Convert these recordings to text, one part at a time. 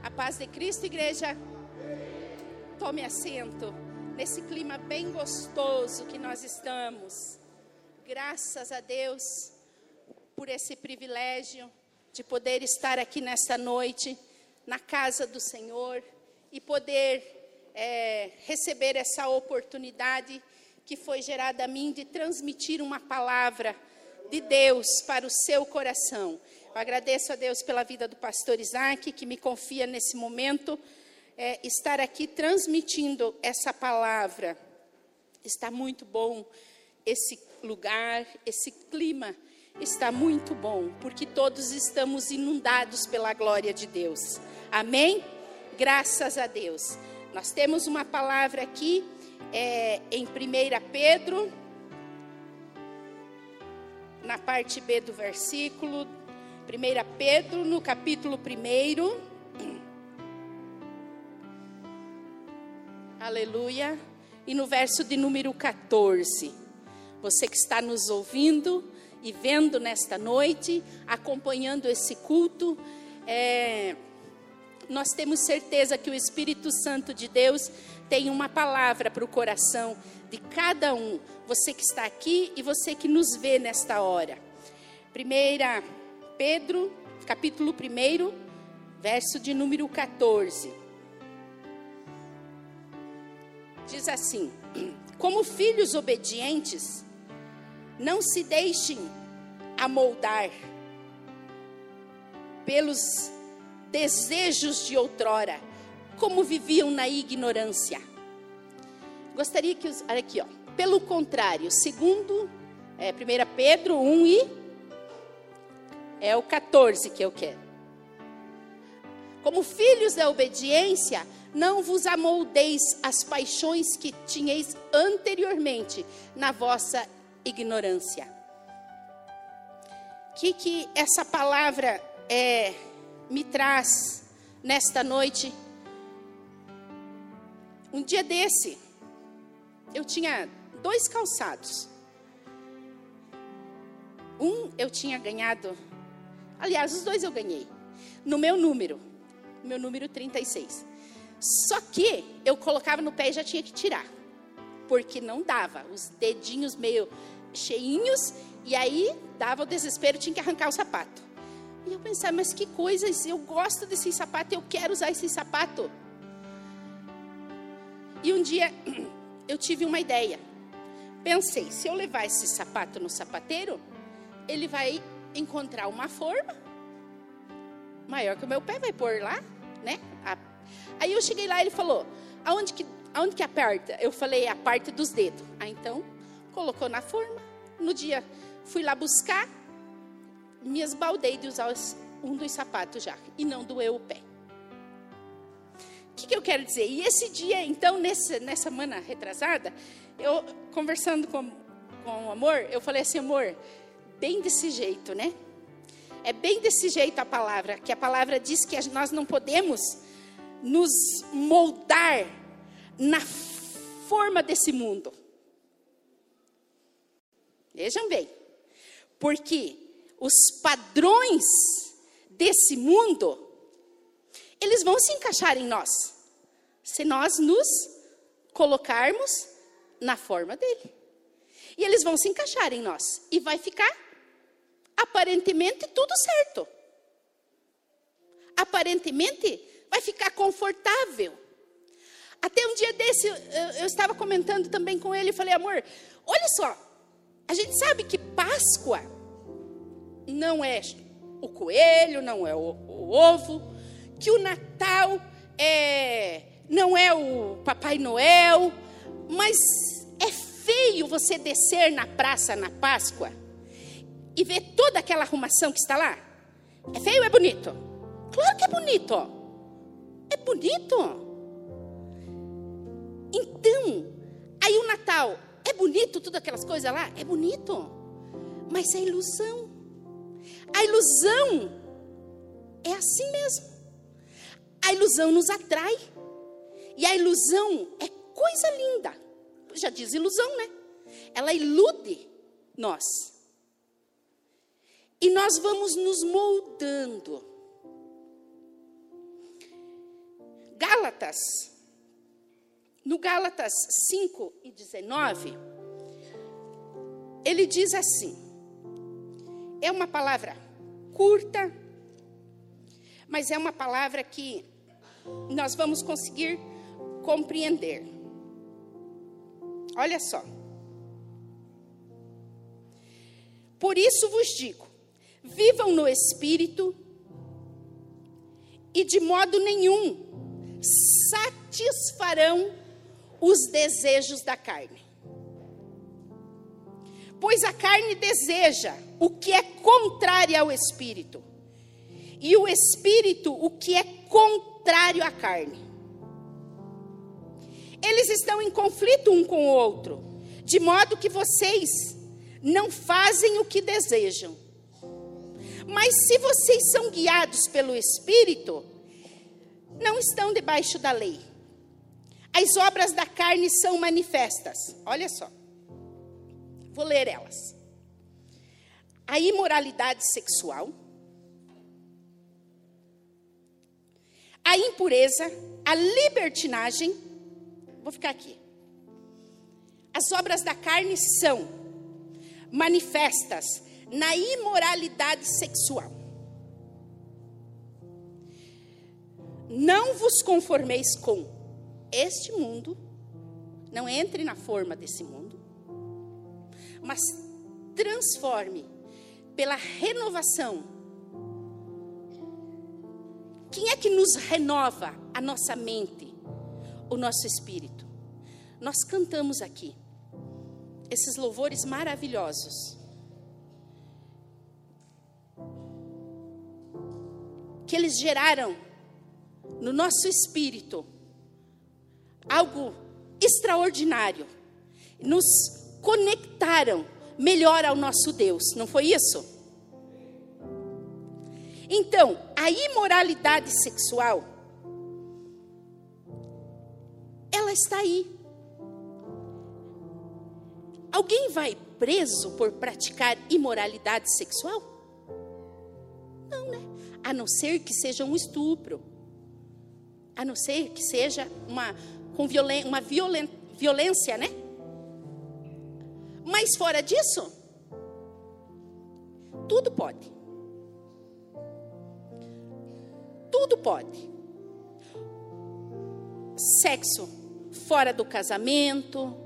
A paz de Cristo, igreja. Tome assento nesse clima bem gostoso que nós estamos. Graças a Deus por esse privilégio de poder estar aqui nesta noite, na casa do Senhor, e poder é, receber essa oportunidade que foi gerada a mim de transmitir uma palavra de Deus para o seu coração. Agradeço a Deus pela vida do pastor Isaac, que me confia nesse momento é, estar aqui transmitindo essa palavra. Está muito bom esse lugar, esse clima está muito bom, porque todos estamos inundados pela glória de Deus. Amém? Graças a Deus. Nós temos uma palavra aqui é, em 1 Pedro, na parte B do versículo, 1 Pedro, no capítulo 1. Aleluia. E no verso de número 14. Você que está nos ouvindo e vendo nesta noite, acompanhando esse culto, é, nós temos certeza que o Espírito Santo de Deus tem uma palavra para o coração de cada um, você que está aqui e você que nos vê nesta hora. Primeira Pedro, capítulo 1, verso de número 14. Diz assim: Como filhos obedientes, não se deixem amoldar pelos desejos de outrora, como viviam na ignorância. Gostaria que os. Olha aqui, ó. Pelo contrário, segundo é, 1 Pedro 1 e. É o 14 que eu quero. Como filhos da obediência, não vos amoldeis as paixões que tinhais anteriormente na vossa ignorância. O que, que essa palavra é, me traz nesta noite? Um dia desse, eu tinha dois calçados. Um eu tinha ganhado, aliás, os dois eu ganhei, no meu número, meu número 36. Só que eu colocava no pé e já tinha que tirar, porque não dava, os dedinhos meio cheinhos, e aí dava o desespero, tinha que arrancar o sapato. E eu pensava, mas que coisa, eu gosto desse sapato, eu quero usar esse sapato. E um dia eu tive uma ideia. Pensei, se eu levar esse sapato no sapateiro, ele vai encontrar uma forma maior que o meu pé, vai pôr lá, né? Aí eu cheguei lá, ele falou, aonde que, aonde que aperta? Eu falei, a parte dos dedos. Ah, então, colocou na forma. No dia, fui lá buscar, me esbaldei de usar um dos sapatos já, e não doeu o pé que, que eu quero dizer? E esse dia, então, nessa, nessa semana retrasada, eu conversando com, com o amor, eu falei assim, amor, bem desse jeito, né? É bem desse jeito a palavra, que a palavra diz que nós não podemos nos moldar na forma desse mundo. Vejam bem, porque os padrões desse mundo eles vão se encaixar em nós, se nós nos colocarmos na forma dele. E eles vão se encaixar em nós e vai ficar aparentemente tudo certo. Aparentemente vai ficar confortável. Até um dia desse, eu, estava comentando também com ele e falei, amor, olha só, a gente sabe que Páscoa não é o coelho, não é o, o ovo, que o Natal é, não é o Papai Noel, mas é feio você descer na praça na Páscoa e ver toda aquela arrumação que está lá. É feio ou é bonito? Claro que é bonito. É bonito. Então, aí o Natal, é bonito tudo aquelas coisas lá? É bonito. Mas é ilusão. A ilusão é assim mesmo. A ilusão nos atrai. E a ilusão é coisa linda. Já diz ilusão, né? Ela ilude nós. E nós vamos nos moldando. Gálatas, no Gálatas 5 e 19, ele diz assim: é uma palavra curta, mas é uma palavra que nós vamos conseguir compreender. Olha só. Por isso vos digo: vivam no espírito e de modo nenhum satisfarão os desejos da carne. Pois a carne deseja o que é contrário ao espírito, e o espírito o que é contrário à carne. Eles estão em conflito um com o outro, de modo que vocês não fazem o que desejam. Mas se vocês são guiados pelo Espírito, não estão debaixo da lei. As obras da carne são manifestas. Olha só. Vou ler elas. A imoralidade sexual, a impureza, a libertinagem. Vou ficar aqui. As obras da carne são manifestas na imoralidade sexual. Não vos conformeis com este mundo, não entre na forma desse mundo, mas transforme pela renovação. Quem é que nos renova a nossa mente, o nosso espírito? Nós cantamos aqui esses louvores maravilhosos. Que eles geraram no nosso espírito algo extraordinário. Nos conectaram melhor ao nosso Deus, não foi isso? Então, a imoralidade sexual, ela está aí. Alguém vai preso por praticar imoralidade sexual? A não ser que seja um estupro. A não ser que seja uma, com violen, uma violen, violência, né? Mas fora disso, tudo pode. Tudo pode. Sexo fora do casamento,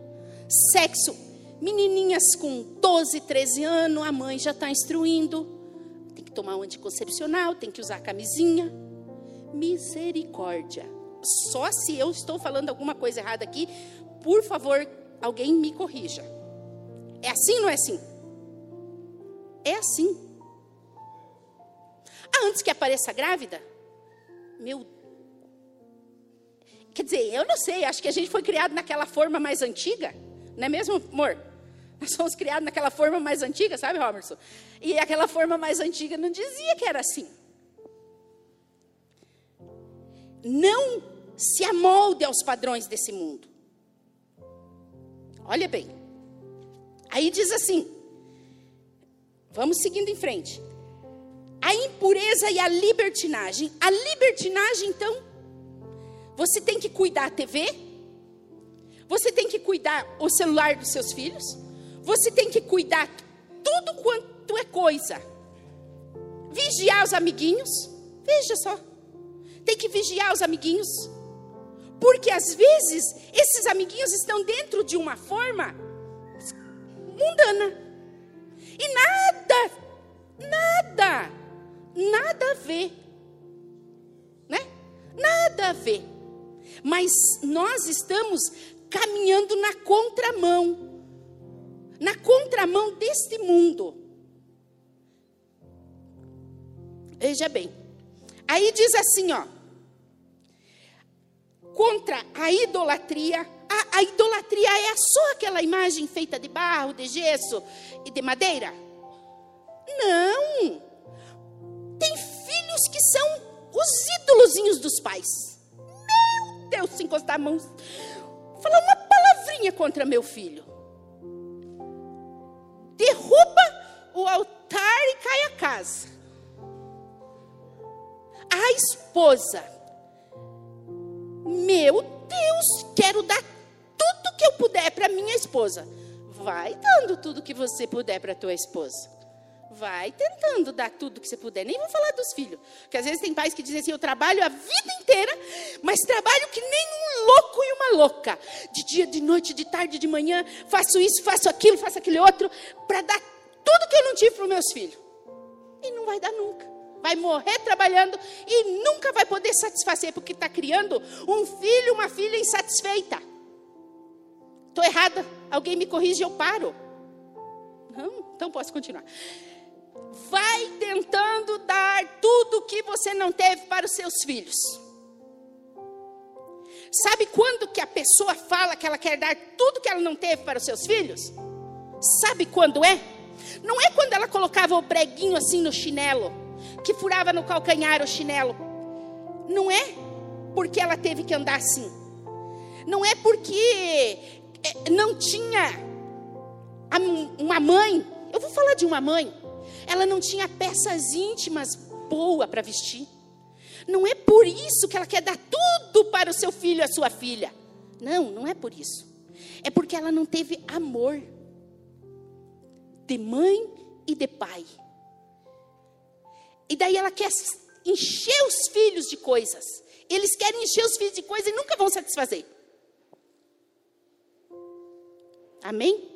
sexo Menininhas com 12, 13 anos, a mãe já está instruindo. Tem que tomar um anticoncepcional, tem que usar camisinha. Misericórdia. Só se eu estou falando alguma coisa errada aqui, por favor, alguém me corrija. É assim ou não é assim? É assim. Ah, antes que apareça grávida? Meu. Quer dizer, eu não sei, acho que a gente foi criado naquela forma mais antiga. Não é mesmo, amor? Nós somos criados naquela forma mais antiga, sabe, Robertson? E aquela forma mais antiga não dizia que era assim. Não se amolde aos padrões desse mundo. Olha bem. Aí diz assim: vamos seguindo em frente. A impureza e a libertinagem. A libertinagem, então, você tem que cuidar a TV, você tem que cuidar o celular dos seus filhos, você tem que cuidar tudo quanto é coisa. Vigiar os amiguinhos. Veja só. Tem que vigiar os amiguinhos. Porque às vezes esses amiguinhos estão dentro de uma forma mundana. E nada, nada, nada a ver. Né? Nada a ver. Mas nós estamos caminhando na contramão na contramão deste mundo. Veja bem. Aí diz assim, ó. Contra a idolatria. A, a idolatria é só aquela imagem feita de barro, de gesso e de madeira? Não. Tem filhos que são os ídolozinhos dos pais. Meu Deus, se encostar a mão. Falar uma palavrinha contra meu filho o altar e cai a casa. A esposa Meu Deus, quero dar tudo que eu puder para minha esposa. Vai dando tudo que você puder para tua esposa. Vai tentando dar tudo que você puder. Nem vou falar dos filhos. Porque às vezes tem pais que dizem assim: eu trabalho a vida inteira, mas trabalho que nem um louco e uma louca. De dia, de noite, de tarde, de manhã. Faço isso, faço aquilo, faço aquele outro. Para dar tudo que eu não tive para os meus filhos. E não vai dar nunca. Vai morrer trabalhando e nunca vai poder satisfazer, porque está criando um filho, uma filha insatisfeita. Estou errada. Alguém me corrige, eu paro. Não? Então posso continuar vai tentando dar tudo que você não teve para os seus filhos. Sabe quando que a pessoa fala que ela quer dar tudo que ela não teve para os seus filhos? Sabe quando é? Não é quando ela colocava o preguinho assim no chinelo, que furava no calcanhar o chinelo. Não é porque ela teve que andar assim. Não é porque é, não tinha uma mãe. Eu vou falar de uma mãe ela não tinha peças íntimas boas para vestir. Não é por isso que ela quer dar tudo para o seu filho e a sua filha. Não, não é por isso. É porque ela não teve amor de mãe e de pai. E daí ela quer encher os filhos de coisas. Eles querem encher os filhos de coisas e nunca vão satisfazer. Amém?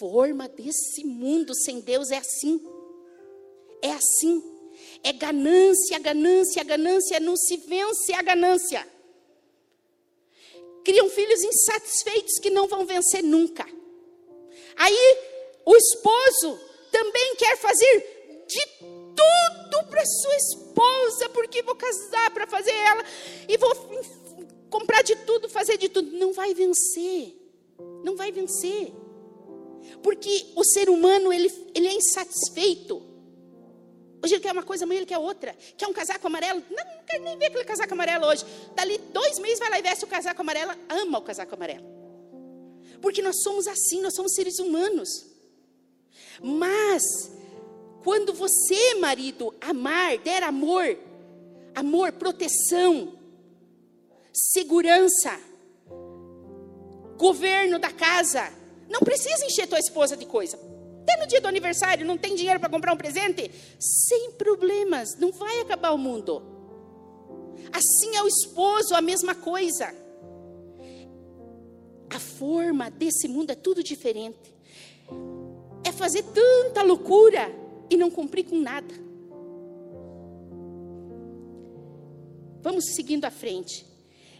forma desse mundo sem Deus é assim. É assim. É ganância, ganância, ganância, não se vence a ganância. Criam filhos insatisfeitos que não vão vencer nunca. Aí o esposo também quer fazer de tudo para sua esposa, porque vou casar para fazer ela e vou comprar de tudo, fazer de tudo. Não vai vencer. Não vai vencer. Porque o ser humano, ele, ele é insatisfeito. Hoje ele quer uma coisa, amanhã ele quer outra. Quer um casaco amarelo? Não, não quer nem ver aquele casaco amarelo hoje. Dali dois meses vai lá e veste o casaco amarelo. Ama o casaco amarelo. Porque nós somos assim, nós somos seres humanos. Mas, quando você, marido, amar, der amor, amor, proteção, segurança, governo da casa, não precisa encher tua esposa de coisa. Até no dia do aniversário, não tem dinheiro para comprar um presente? Sem problemas, não vai acabar o mundo. Assim é o esposo, a mesma coisa. A forma desse mundo é tudo diferente. É fazer tanta loucura e não cumprir com nada. Vamos seguindo à frente.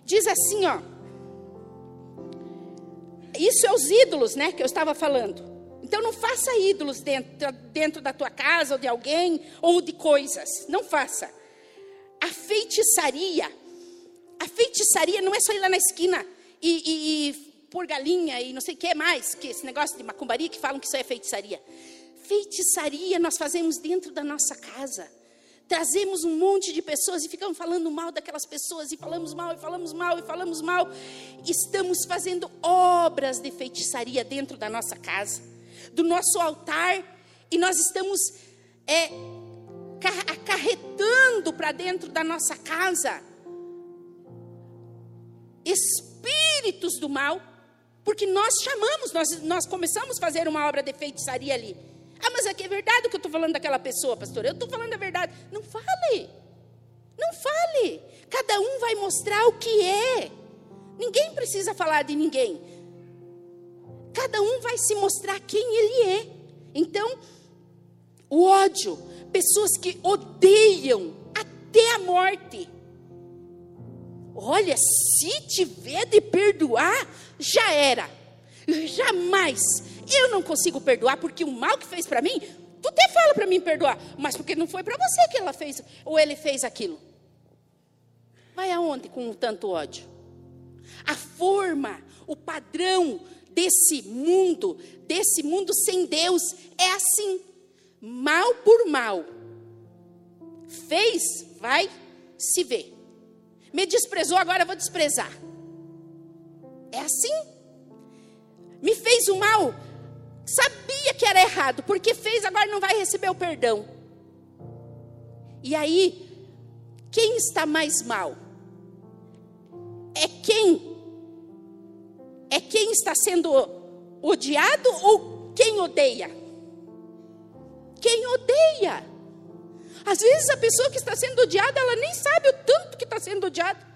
Diz assim, ó. Isso é os ídolos, né, que eu estava falando. Então não faça ídolos dentro, dentro da tua casa, ou de alguém, ou de coisas. Não faça. A feitiçaria, a feitiçaria não é só ir lá na esquina e, e, e pôr galinha e não sei o que mais, que esse negócio de macumbaria que falam que isso é feitiçaria. Feitiçaria nós fazemos dentro da nossa casa trazemos um monte de pessoas e ficamos falando mal daquelas pessoas, e falamos mal, e falamos mal, e falamos mal. Estamos fazendo obras de feitiçaria dentro da nossa casa, do nosso altar, e nós estamos é, acarretando para dentro da nossa casa espíritos do mal, porque nós chamamos, nós, nós começamos a fazer uma obra de feitiçaria ali. Ah, mas é que é verdade o que eu estou falando daquela pessoa, pastor. Eu estou falando a verdade. Não fale. Não fale. Cada um vai mostrar o que é. Ninguém precisa falar de ninguém. Cada um vai se mostrar quem ele é. Então, o ódio, pessoas que odeiam até a morte. Olha, se tiver de perdoar, já era. Jamais eu não consigo perdoar porque o mal que fez para mim, tu até fala para mim perdoar, mas porque não foi para você que ela fez ou ele fez aquilo. Vai aonde com tanto ódio? A forma, o padrão desse mundo, desse mundo sem Deus, é assim: mal por mal. Fez, vai se ver. Me desprezou, agora eu vou desprezar. É assim. Me fez o mal, Sabia que era errado, porque fez, agora não vai receber o perdão. E aí, quem está mais mal? É quem é quem está sendo odiado ou quem odeia? Quem odeia. Às vezes a pessoa que está sendo odiada, ela nem sabe odiada.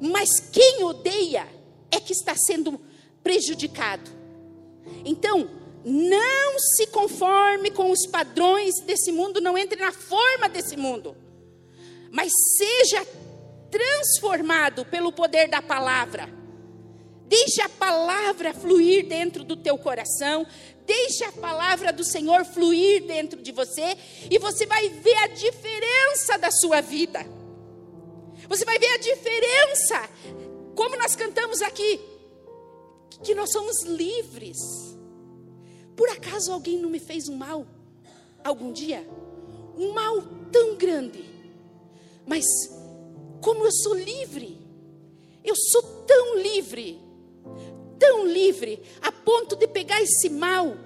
Mas quem odeia é que está sendo prejudicado. Então, não se conforme com os padrões desse mundo, não entre na forma desse mundo, mas seja transformado pelo poder da palavra. Deixe a palavra fluir dentro do teu coração, deixe a palavra do Senhor fluir dentro de você, e você vai ver a diferença da sua vida. Você vai ver a diferença, como nós cantamos aqui, que nós somos livres. Por acaso alguém não me fez um mal algum dia? Um mal tão grande. Mas como eu sou livre, eu sou tão livre, tão livre, a ponto de pegar esse mal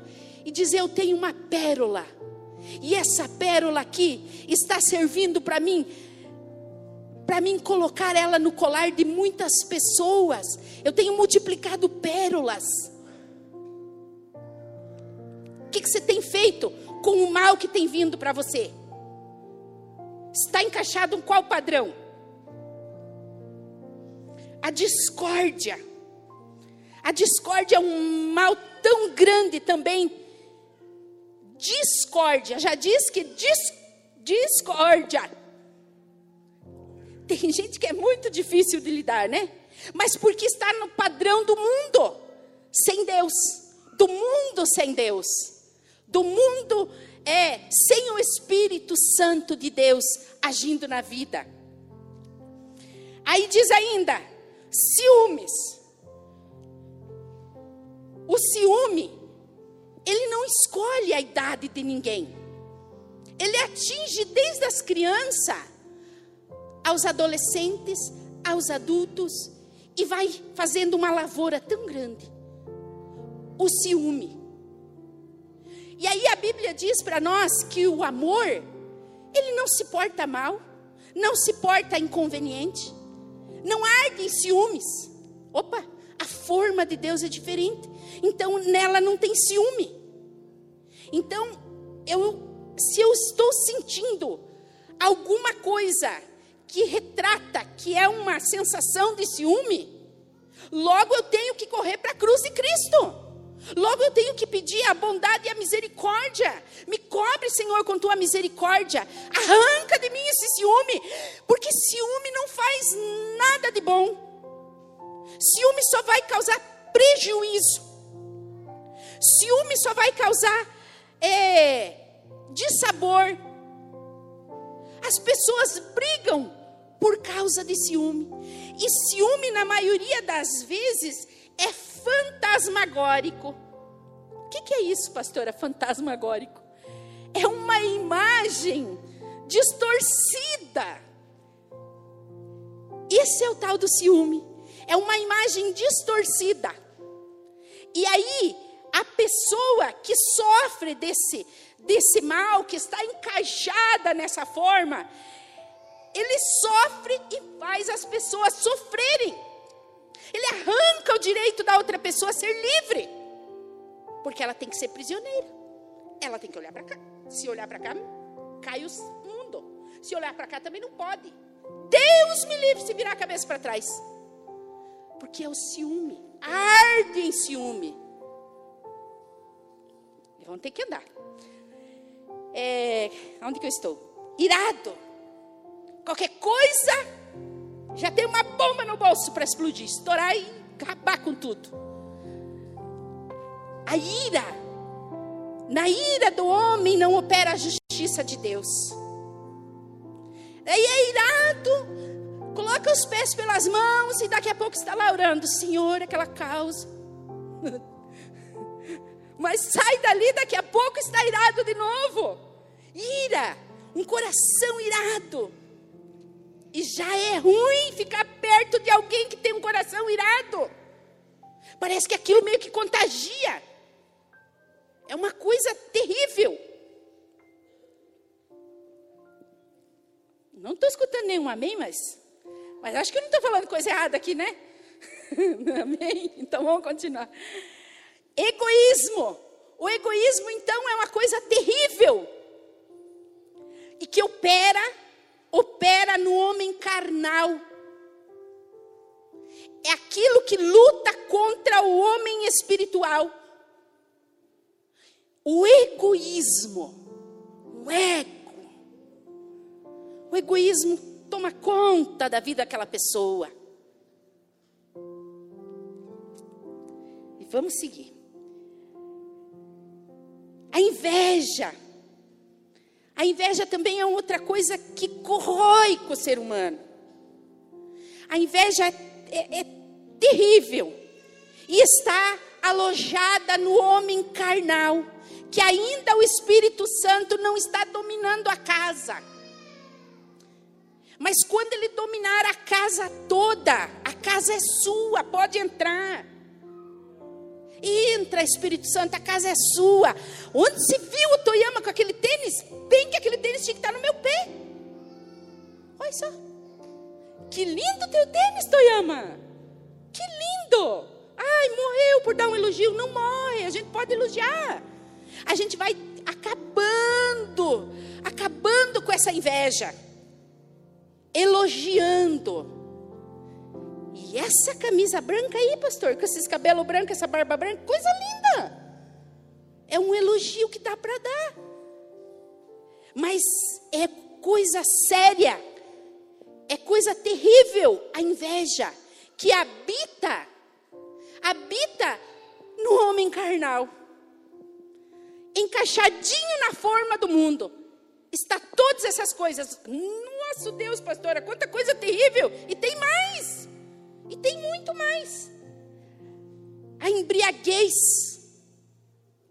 e dizer: Eu tenho uma pérola, e essa pérola aqui está servindo para mim para mim colocar ela no colar de muitas pessoas. Eu tenho multiplicado pérolas. O que, que você tem feito com o mal que tem vindo para você? Está encaixado em qual padrão? A discórdia. A discórdia é um mal tão grande também. Discórdia, já diz que dis, discórdia tem gente que é muito difícil de lidar, né? Mas porque está no padrão do mundo, sem Deus. Do mundo sem Deus. Do mundo é sem o Espírito Santo de Deus agindo na vida. Aí diz ainda: ciúmes. O ciúme, ele não escolhe a idade de ninguém. Ele atinge desde as crianças aos adolescentes, aos adultos, e vai fazendo uma lavoura tão grande. O ciúme. E aí a Bíblia diz para nós que o amor, ele não se porta mal, não se porta inconveniente, não arde em ciúmes. Opa, a forma de Deus é diferente. Então nela não tem ciúme. Então, eu, se eu estou sentindo alguma coisa que retrata, que é uma sensação de ciúme, logo eu tenho que correr para a cruz de Cristo. Logo eu tenho que pedir a bondade e a misericórdia. Me cobre, Senhor, com tua misericórdia. Arranca de mim esse ciúme, porque ciúme não faz nada de bom. Ciúme só vai causar prejuízo. Ciúme só vai causar é, dissabor. As pessoas brigam por causa de ciúme. E ciúme, na maioria das vezes, é fantasmagórico. O que, que é isso, pastora? Fantasmagórico? É uma imagem distorcida. Esse é o tal do ciúme. É uma imagem distorcida. E aí, a pessoa que sofre desse, desse mal, que está encaixada nessa forma, ele sofre e faz as pessoas sofrerem. Ele arranca o direito da outra pessoa a ser livre. Porque ela tem que ser prisioneira. Ela tem que olhar para cá. Se olhar para cá, cai o mundo. Se olhar para cá também não pode. Deus me livre se virar a cabeça para trás. Porque é o ciúme. Arde em ciúme. Vão ter que andar. É, onde que eu estou? Irado Qualquer coisa, já tem uma bomba no bolso para explodir, estourar e acabar com tudo. A ira, na ira do homem não opera a justiça de Deus. Aí é irado, coloca os pés pelas mãos e daqui a pouco está lá orando, Senhor, aquela causa. Mas sai dali, daqui a pouco está irado de novo. Ira, um coração irado. E já é ruim ficar perto de alguém que tem um coração irado. Parece que aquilo meio que contagia. É uma coisa terrível. Não estou escutando nenhum amém, mas, mas acho que eu não estou falando coisa errada aqui, né? amém? Então vamos continuar. Egoísmo. O egoísmo, então, é uma coisa terrível. E que opera, opera no homem carnal. É aquilo que luta contra o homem espiritual. O egoísmo, o ego. O egoísmo toma conta da vida daquela pessoa. E vamos seguir. A inveja. A inveja também é outra coisa que corrói com o ser humano. A inveja é, é, é terrível e está alojada no homem carnal, que ainda o Espírito Santo não está dominando a casa. Mas quando ele dominar a casa toda, a casa é sua, pode entrar. Entra, Espírito Santo, a casa é sua. Onde se viu o Toyama com aquele tênis? Bem que aquele tênis tinha que estar no meu pé. Olha só. Que lindo teu tênis, Toyama. Que lindo. Ai, morreu por dar um elogio. Não morre, a gente pode elogiar. A gente vai acabando, acabando com essa inveja. Elogiando e essa camisa branca aí, pastor, com esses cabelos brancos, essa barba branca, coisa linda. É um elogio que dá para dar. Mas é coisa séria. É coisa terrível a inveja que habita habita no homem carnal. Encaixadinho na forma do mundo. Está todas essas coisas. Nossa Deus, pastora, quanta coisa terrível! E tem mais. E tem muito mais. A embriaguez.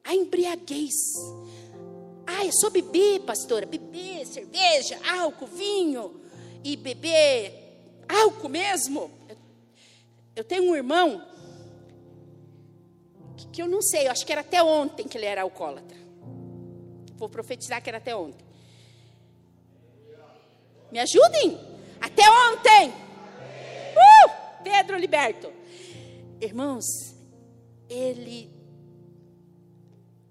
A embriaguez. Ah, é só beber, pastora. Beber cerveja, álcool, vinho. E beber álcool mesmo. Eu tenho um irmão que, que eu não sei, eu acho que era até ontem que ele era alcoólatra. Vou profetizar que era até ontem. Me ajudem? Até ontem. Uh! Pedro liberto. Irmãos, ele,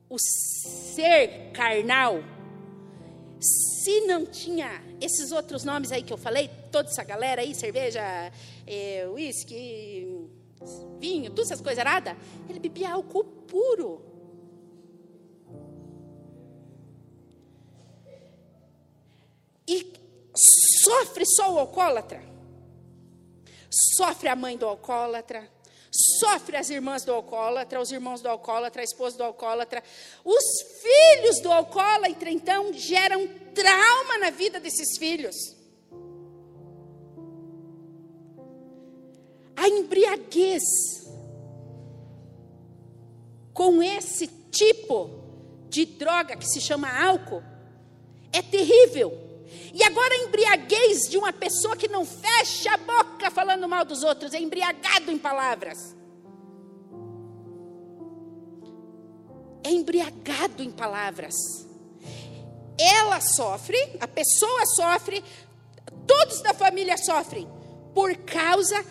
o ser carnal, se não tinha esses outros nomes aí que eu falei, toda essa galera aí, cerveja, é, uísque, vinho, todas essas coisas nada, ele bebia álcool puro. E sofre só o alcoólatra sofre a mãe do alcoólatra, sofre as irmãs do alcoólatra, os irmãos do alcoólatra, a esposa do alcoólatra. Os filhos do alcoólatra, então, geram trauma na vida desses filhos. A embriaguez com esse tipo de droga que se chama álcool é terrível. E agora a embriaguez de uma pessoa que não fecha a boca falando mal dos outros, é embriagado em palavras. É embriagado em palavras. Ela sofre, a pessoa sofre, todos da família sofrem, por causa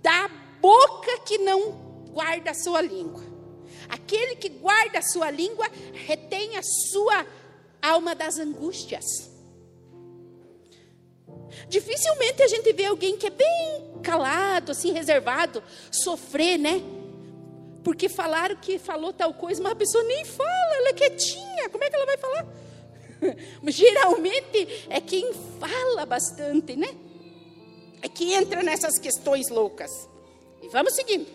da boca que não guarda a sua língua. Aquele que guarda a sua língua retém a sua alma das angústias. Dificilmente a gente vê alguém que é bem calado, assim, reservado, sofrer, né? Porque falaram que falou tal coisa, mas a pessoa nem fala, ela é quietinha, como é que ela vai falar? Geralmente é quem fala bastante, né? É que entra nessas questões loucas. E vamos seguindo.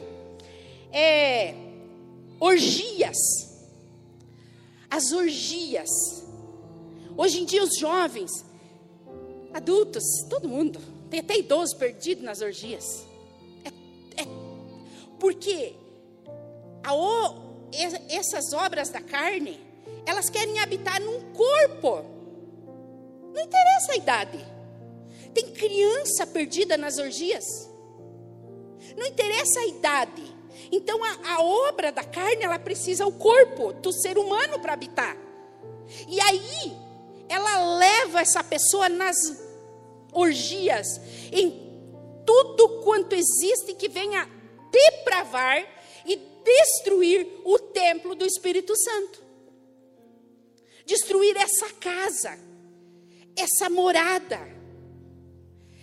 É, orgias. As orgias. Hoje em dia os jovens adultos, todo mundo. Tem até idosos perdidos nas orgias. É, é, porque a, o, essas obras da carne, elas querem habitar num corpo. Não interessa a idade. Tem criança perdida nas orgias. Não interessa a idade. Então a, a obra da carne, ela precisa o corpo do ser humano para habitar. E aí ela leva essa pessoa nas orgias, em tudo quanto existe que venha depravar e destruir o templo do Espírito Santo. Destruir essa casa, essa morada.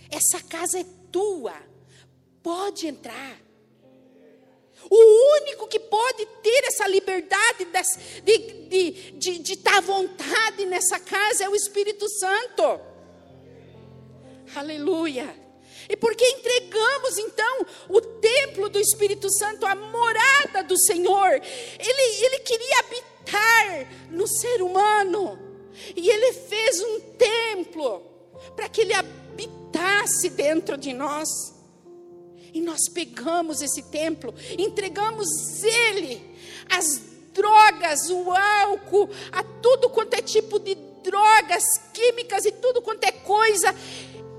Essa casa é tua, pode entrar. O único que pode ter essa liberdade de, de, de, de, estar à vontade nessa casa é o Espírito Santo. Aleluia. E porque entregamos então o templo do Espírito Santo, a morada do Senhor, ele, ele queria habitar no ser humano, e ele fez um templo para que ele habitasse dentro de nós. E nós pegamos esse templo, entregamos ele, as drogas, o álcool, a tudo quanto é tipo de drogas químicas e tudo quanto é coisa,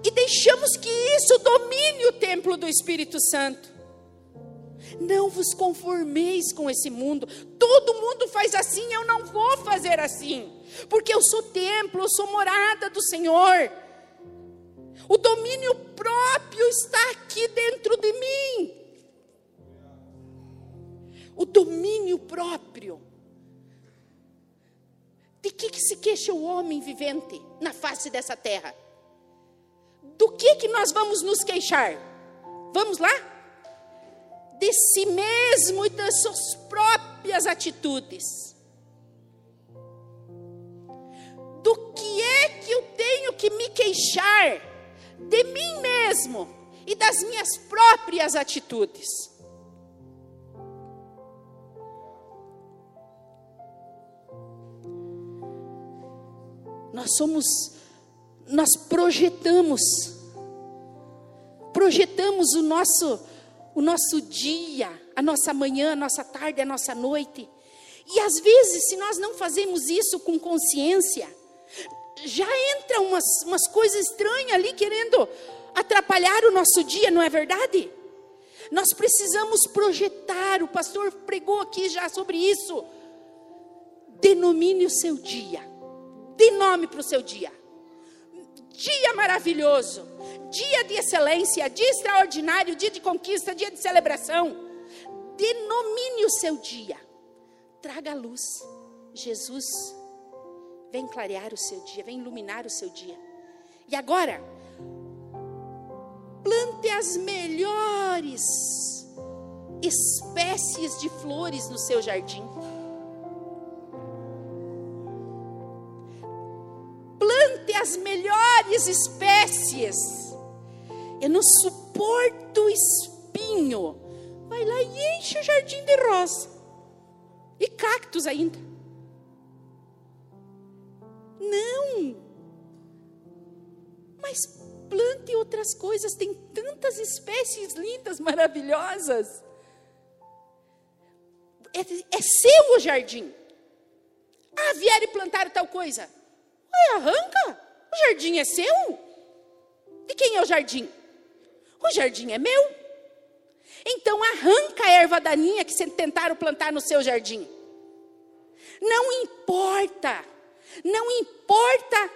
e deixamos que isso domine o templo do Espírito Santo. Não vos conformeis com esse mundo. Todo mundo faz assim, eu não vou fazer assim. Porque eu sou templo, eu sou morada do Senhor. O domínio próprio está aqui dentro de mim. O domínio próprio. De que, que se queixa o homem vivente na face dessa terra? Do que que nós vamos nos queixar? Vamos lá? De si mesmo e das suas próprias atitudes. Do que é que eu tenho que me queixar? De mim mesmo e das minhas próprias atitudes. Nós somos nós projetamos, projetamos o nosso, o nosso dia, a nossa manhã, a nossa tarde, a nossa noite. E às vezes, se nós não fazemos isso com consciência, já entra umas, umas coisas estranhas ali querendo atrapalhar o nosso dia, não é verdade? Nós precisamos projetar, o pastor pregou aqui já sobre isso. Denomine o seu dia, dê nome para o seu dia dia maravilhoso, dia de excelência, dia extraordinário, dia de conquista, dia de celebração. Denomine o seu dia, traga luz. Jesus, vem clarear o seu dia, vem iluminar o seu dia. E agora, plante as melhores espécies de flores no seu jardim. As melhores espécies. Eu não suporto espinho. Vai lá e enche o jardim de rosa. E cactos ainda. Não. Mas plante outras coisas. Tem tantas espécies lindas, maravilhosas. É, é seu o jardim. Ah, vieram e plantaram tal coisa. Ai, arranca. O jardim é seu? De quem é o jardim? O jardim é meu. Então arranca a erva daninha que tentaram plantar no seu jardim. Não importa, não importa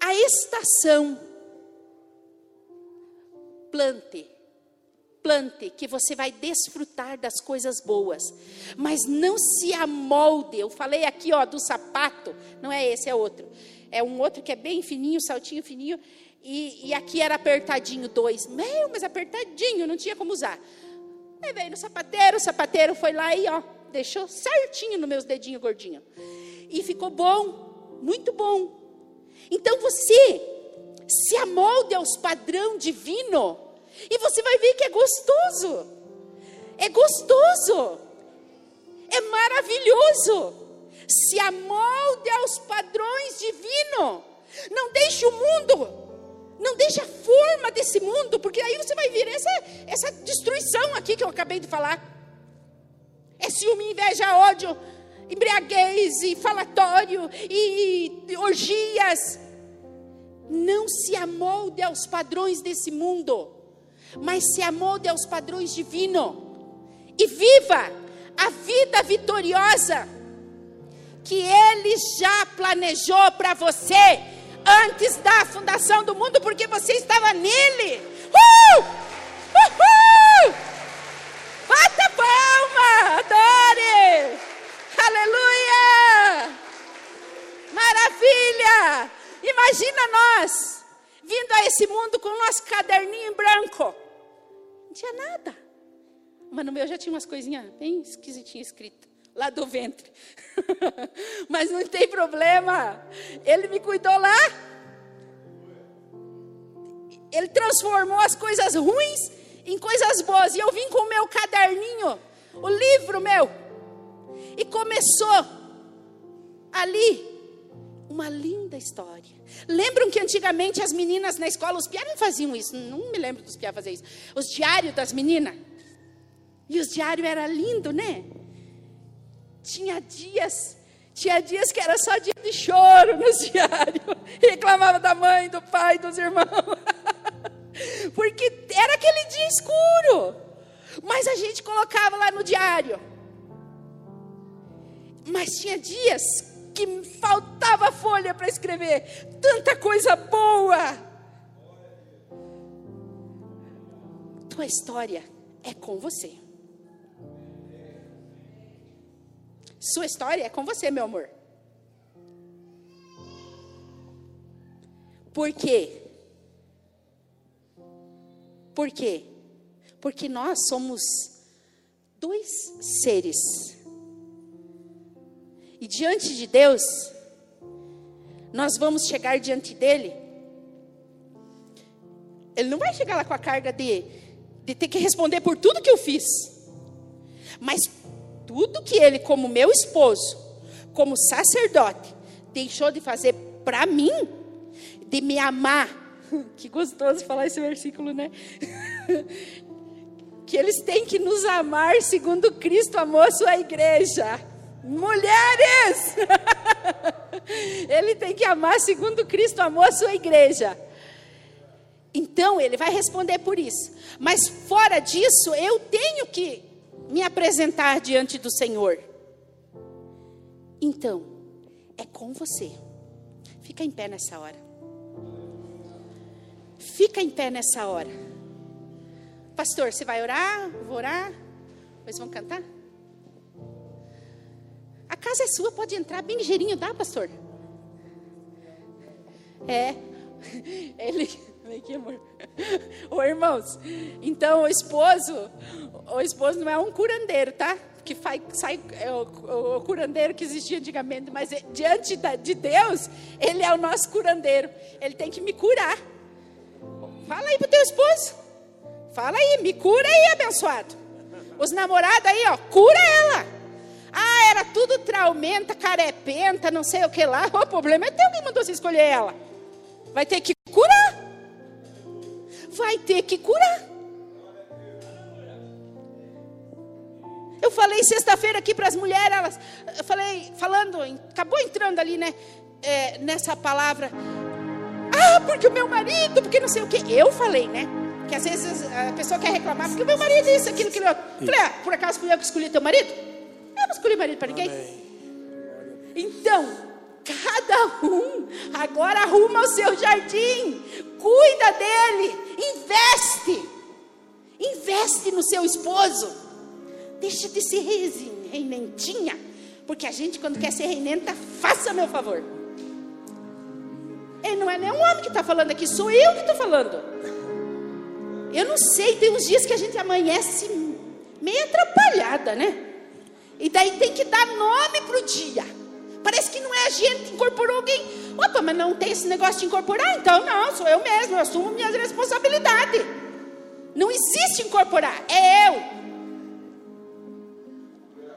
a estação. Plante plante, que você vai desfrutar das coisas boas. Mas não se amolde. Eu falei aqui, ó, do sapato. Não é esse, é outro. É um outro que é bem fininho, saltinho fininho. E, e aqui era apertadinho, dois. Meu, mas apertadinho, não tinha como usar. Aí veio no sapateiro, o sapateiro foi lá e, ó, deixou certinho nos meus dedinhos gordinhos. E ficou bom, muito bom. Então você se amolde aos padrão divino e você vai ver que é gostoso. É gostoso. É maravilhoso. Se amolde aos padrões divinos. Não deixe o mundo. Não deixe a forma desse mundo, porque aí você vai vir essa, essa destruição aqui que eu acabei de falar. É ciúme, inveja, ódio, embriaguez e falatório e, e orgias. Não se amolde aos padrões desse mundo mas se amolde aos padrões divinos e viva a vida vitoriosa que Ele já planejou para você antes da fundação do mundo, porque você estava nele. Uh! Uhul! Bata palma! Adore! Aleluia! Maravilha! Imagina nós vindo a esse mundo com o nosso caderninho em branco. Não tinha nada. Mas no meu já tinha umas coisinhas bem esquisitinhas escritas. Lá do ventre. Mas não tem problema. Ele me cuidou lá. Ele transformou as coisas ruins em coisas boas. E eu vim com o meu caderninho, o livro meu. E começou ali uma linda história. Lembram que antigamente as meninas na escola, os piá não faziam isso, não me lembro dos piá fazer isso. Os diários das meninas. E os diários era lindo, né? Tinha dias, tinha dias que era só dia de choro nos diários. Reclamava da mãe, do pai, dos irmãos. Porque era aquele dia escuro. Mas a gente colocava lá no diário. Mas tinha dias que faltava folha para escrever, tanta coisa boa. Tua história é com você. Sua história é com você, meu amor. Por quê? Por quê? Porque nós somos dois seres e diante de Deus, nós vamos chegar diante dele. Ele não vai chegar lá com a carga de, de ter que responder por tudo que eu fiz. Mas tudo que ele, como meu esposo, como sacerdote, deixou de fazer para mim, de me amar. Que gostoso falar esse versículo, né? que eles têm que nos amar segundo Cristo amou a sua igreja. Mulheres! ele tem que amar segundo Cristo amou a sua igreja. Então ele vai responder por isso. Mas fora disso, eu tenho que me apresentar diante do Senhor. Então, é com você. Fica em pé nessa hora. Fica em pé nessa hora. Pastor, você vai orar? Vou orar? Vocês vão cantar? A casa é sua, pode entrar bem ligeirinho, dá, pastor? É. Ele. Que amor. Ô irmãos, então o esposo, o esposo não é um curandeiro, tá? Que faz, sai, é o, o, curandeiro que existia antigamente, mas é, diante da, de Deus, ele é o nosso curandeiro. Ele tem que me curar. Fala aí pro teu esposo. Fala aí, me cura aí, abençoado. Os namorados aí, ó, cura ela. Ah, era tudo traumenta, carepenta, não sei o que lá. O problema é teu que mandou você escolher ela. Vai ter que curar. Vai ter que curar. Eu falei sexta-feira aqui para as mulheres, elas, eu falei, falando, acabou entrando ali, né? É, nessa palavra. Ah, porque o meu marido, porque não sei o que. Eu falei, né? Que às vezes a pessoa quer reclamar, porque o meu marido é isso, aquilo, aquilo. Falei, ah, por acaso fui eu que escolhi teu marido? Escolhi marido para ninguém. Então, cada um agora arruma o seu jardim, cuida dele, investe, investe no seu esposo. Deixa de ser reinentinha, porque a gente, quando quer ser reinenta, faça meu favor. Ele não é nem um homem que está falando aqui, sou eu que estou falando. Eu não sei, tem uns dias que a gente amanhece meio atrapalhada, né? E daí tem que dar nome para o dia. Parece que não é a gente incorporou alguém. Opa, mas não tem esse negócio de incorporar? Então não, sou eu mesmo, eu assumo minhas responsabilidades. Não existe incorporar, é eu.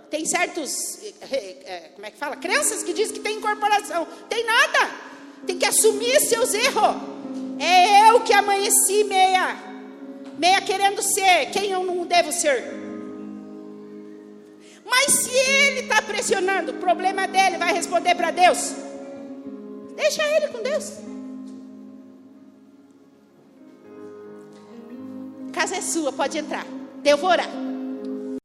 Tem certos, eh, eh, como é que fala? Crenças que dizem que tem incorporação. Tem nada. Tem que assumir seus erros. É eu que amanheci meia, meia querendo ser quem eu não devo ser. Mas se ele está pressionando, o problema dele vai responder para Deus. Deixa ele com Deus. Casa é sua, pode entrar. Eu vou orar.